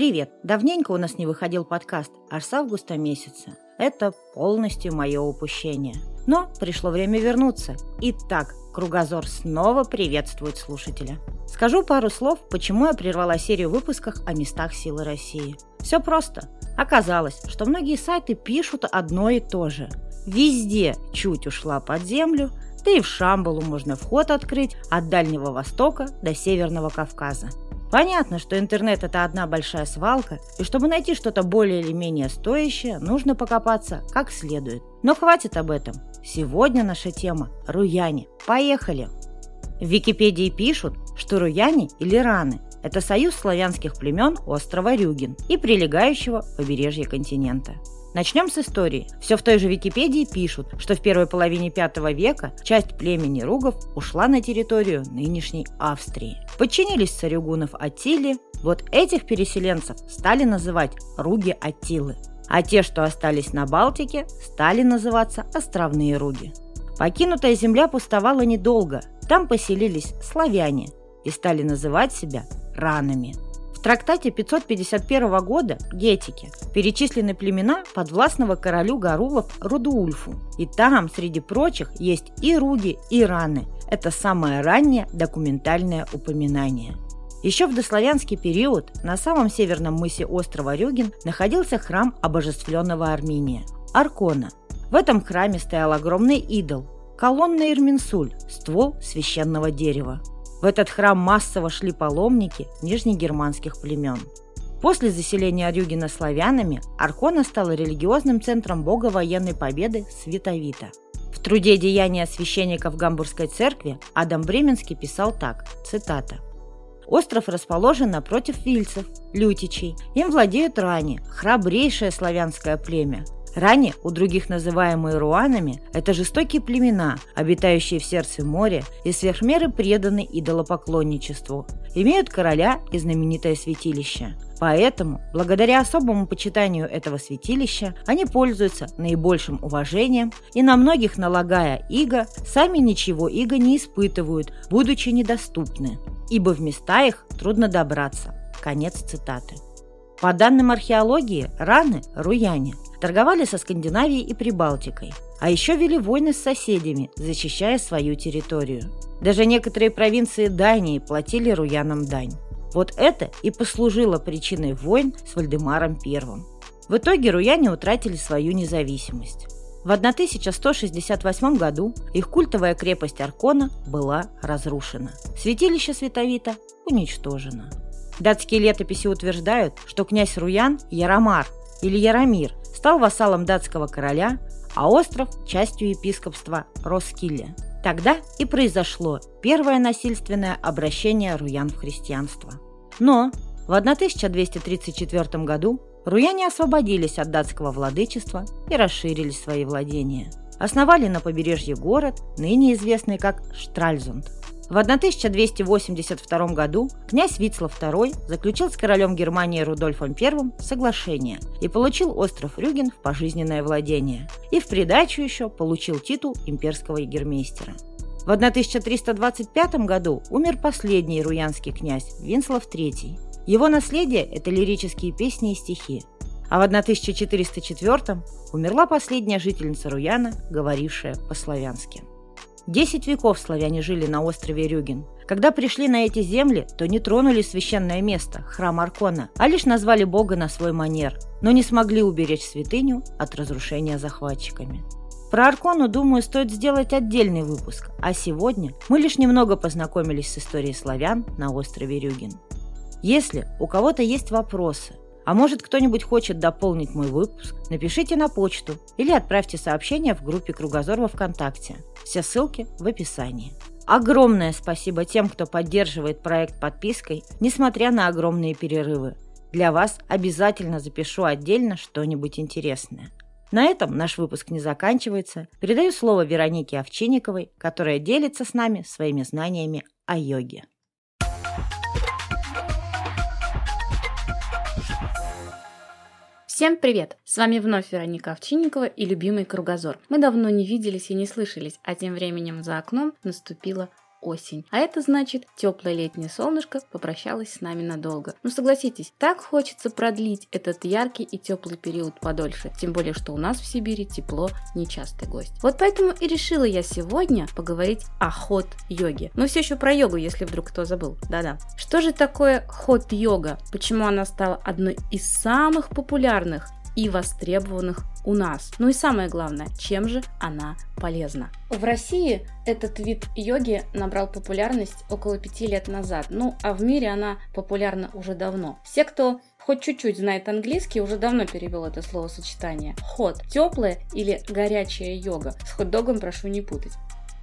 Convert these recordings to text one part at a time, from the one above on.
Привет! Давненько у нас не выходил подкаст, аж с августа месяца. Это полностью мое упущение. Но пришло время вернуться. Итак, Кругозор снова приветствует слушателя. Скажу пару слов, почему я прервала серию выпусков о местах силы России. Все просто. Оказалось, что многие сайты пишут одно и то же. Везде чуть ушла под землю, да и в Шамбалу можно вход открыть от Дальнего Востока до Северного Кавказа. Понятно, что интернет – это одна большая свалка, и чтобы найти что-то более или менее стоящее, нужно покопаться как следует. Но хватит об этом. Сегодня наша тема – руяне. Поехали! В Википедии пишут, что руяне или раны – это союз славянских племен острова Рюген и прилегающего побережья континента. Начнем с истории. Все в той же Википедии пишут, что в первой половине V века часть племени Ругов ушла на территорию нынешней Австрии. Подчинились царюгунов Аттиле. Вот этих переселенцев стали называть Руги Аттилы. А те, что остались на Балтике, стали называться Островные Руги. Покинутая земля пустовала недолго. Там поселились славяне и стали называть себя ранами. Трактате 551 года Гетики перечислены племена подвластного королю Гарулов Рудуулфу. И там, среди прочих, есть и руги, и раны. Это самое раннее документальное упоминание. Еще в дославянский период на самом северном мысе острова Рюген находился храм обожествленного Армения – Аркона. В этом храме стоял огромный идол – колонна Ирминсуль, ствол священного дерева. В этот храм массово шли паломники нижнегерманских племен. После заселения Рюгена славянами Аркона стала религиозным центром бога военной победы Световита. В труде «Деяния священников Гамбургской церкви» Адам Бременский писал так, цитата. Остров расположен напротив вильцев, лютичей. Им владеют рани, храбрейшее славянское племя, Ранее у других называемые руанами – это жестокие племена, обитающие в сердце моря и сверхмеры преданы идолопоклонничеству. Имеют короля и знаменитое святилище. Поэтому, благодаря особому почитанию этого святилища, они пользуются наибольшим уважением и на многих налагая иго, сами ничего иго не испытывают, будучи недоступны, ибо в места их трудно добраться. Конец цитаты. По данным археологии, раны – руяне – торговали со Скандинавией и Прибалтикой, а еще вели войны с соседями, защищая свою территорию. Даже некоторые провинции Дании платили руянам дань. Вот это и послужило причиной войн с Вальдемаром I. В итоге руяне утратили свою независимость. В 1168 году их культовая крепость Аркона была разрушена. Святилище Световита уничтожено. Датские летописи утверждают, что князь Руян Яромар или Яромир стал вассалом датского короля, а остров – частью епископства Роскилле. Тогда и произошло первое насильственное обращение руян в христианство. Но в 1234 году руяне освободились от датского владычества и расширили свои владения. Основали на побережье город, ныне известный как Штральзунд – в 1282 году князь Вицлав II заключил с королем Германии Рудольфом I соглашение и получил остров Рюген в пожизненное владение. И в придачу еще получил титул имперского егермейстера. В 1325 году умер последний руянский князь Винслав III. Его наследие – это лирические песни и стихи. А в 1404 умерла последняя жительница Руяна, говорившая по-славянски. Десять веков славяне жили на острове Рюген. Когда пришли на эти земли, то не тронули священное место, храм Аркона, а лишь назвали Бога на свой манер, но не смогли уберечь святыню от разрушения захватчиками. Про Аркону, думаю, стоит сделать отдельный выпуск, а сегодня мы лишь немного познакомились с историей славян на острове Рюген. Если у кого-то есть вопросы, а может кто-нибудь хочет дополнить мой выпуск, напишите на почту или отправьте сообщение в группе Кругозор во ВКонтакте. Все ссылки в описании. Огромное спасибо тем, кто поддерживает проект подпиской, несмотря на огромные перерывы. Для вас обязательно запишу отдельно что-нибудь интересное. На этом наш выпуск не заканчивается. Передаю слово Веронике Овчинниковой, которая делится с нами своими знаниями о йоге. Всем привет! С вами вновь Вероника Овчинникова и любимый Кругозор. Мы давно не виделись и не слышались, а тем временем за окном наступила осень. А это значит, теплое летнее солнышко попрощалось с нами надолго. Ну согласитесь, так хочется продлить этот яркий и теплый период подольше. Тем более, что у нас в Сибири тепло нечастый гость. Вот поэтому и решила я сегодня поговорить о ход-йоге. Но все еще про йогу, если вдруг кто забыл. Да-да. Что же такое ход-йога? Почему она стала одной из самых популярных и востребованных у нас. Ну и самое главное, чем же она полезна? В России этот вид йоги набрал популярность около пяти лет назад, ну а в мире она популярна уже давно. Все, кто хоть чуть-чуть знает английский, уже давно перевел это словосочетание. Ход – теплая или горячая йога. С хот-догом прошу не путать.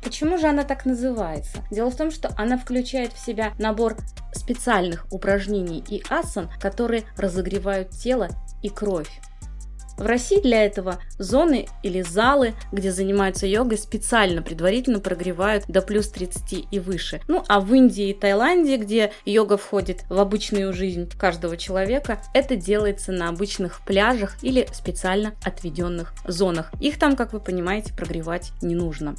Почему же она так называется? Дело в том, что она включает в себя набор специальных упражнений и асан, которые разогревают тело и кровь. В России для этого зоны или залы, где занимаются йогой, специально предварительно прогревают до плюс 30 и выше. Ну а в Индии и Таиланде, где йога входит в обычную жизнь каждого человека, это делается на обычных пляжах или специально отведенных зонах. Их там, как вы понимаете, прогревать не нужно.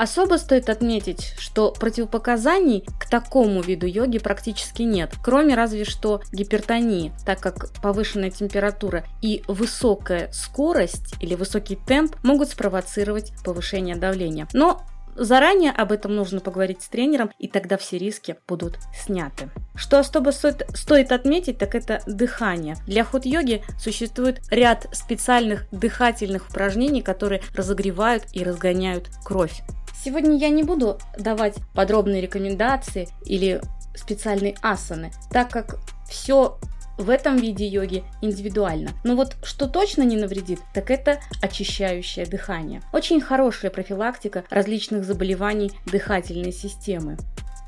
Особо стоит отметить, что противопоказаний к такому виду йоги практически нет, кроме разве что гипертонии, так как повышенная температура и высокая скорость или высокий темп могут спровоцировать повышение давления. Но Заранее об этом нужно поговорить с тренером, и тогда все риски будут сняты. Что особо стоит, стоит отметить, так это дыхание. Для ход-йоги существует ряд специальных дыхательных упражнений, которые разогревают и разгоняют кровь. Сегодня я не буду давать подробные рекомендации или специальные асаны, так как все в этом виде йоги индивидуально. Но вот что точно не навредит, так это очищающее дыхание. Очень хорошая профилактика различных заболеваний дыхательной системы.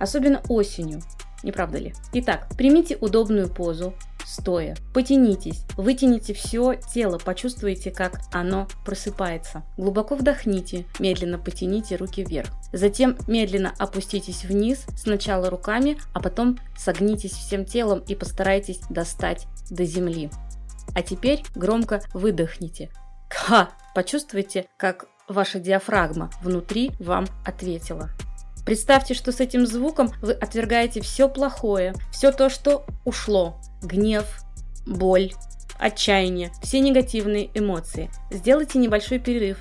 Особенно осенью, не правда ли? Итак, примите удобную позу, стоя. Потянитесь, вытяните все тело, почувствуйте, как оно просыпается. Глубоко вдохните, медленно потяните руки вверх. Затем медленно опуститесь вниз, сначала руками, а потом согнитесь всем телом и постарайтесь достать до земли. А теперь громко выдохните. Ха! Почувствуйте, как ваша диафрагма внутри вам ответила. Представьте, что с этим звуком вы отвергаете все плохое, все то, что ушло. Гнев, боль, отчаяние, все негативные эмоции. Сделайте небольшой перерыв,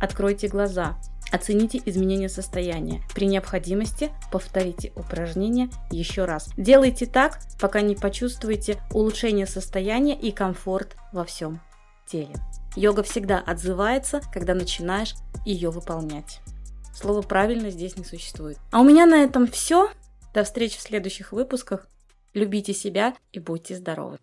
откройте глаза, Оцените изменение состояния. При необходимости повторите упражнение еще раз. Делайте так, пока не почувствуете улучшение состояния и комфорт во всем теле. Йога всегда отзывается, когда начинаешь ее выполнять. Слово «правильно» здесь не существует. А у меня на этом все. До встречи в следующих выпусках. Любите себя и будьте здоровы.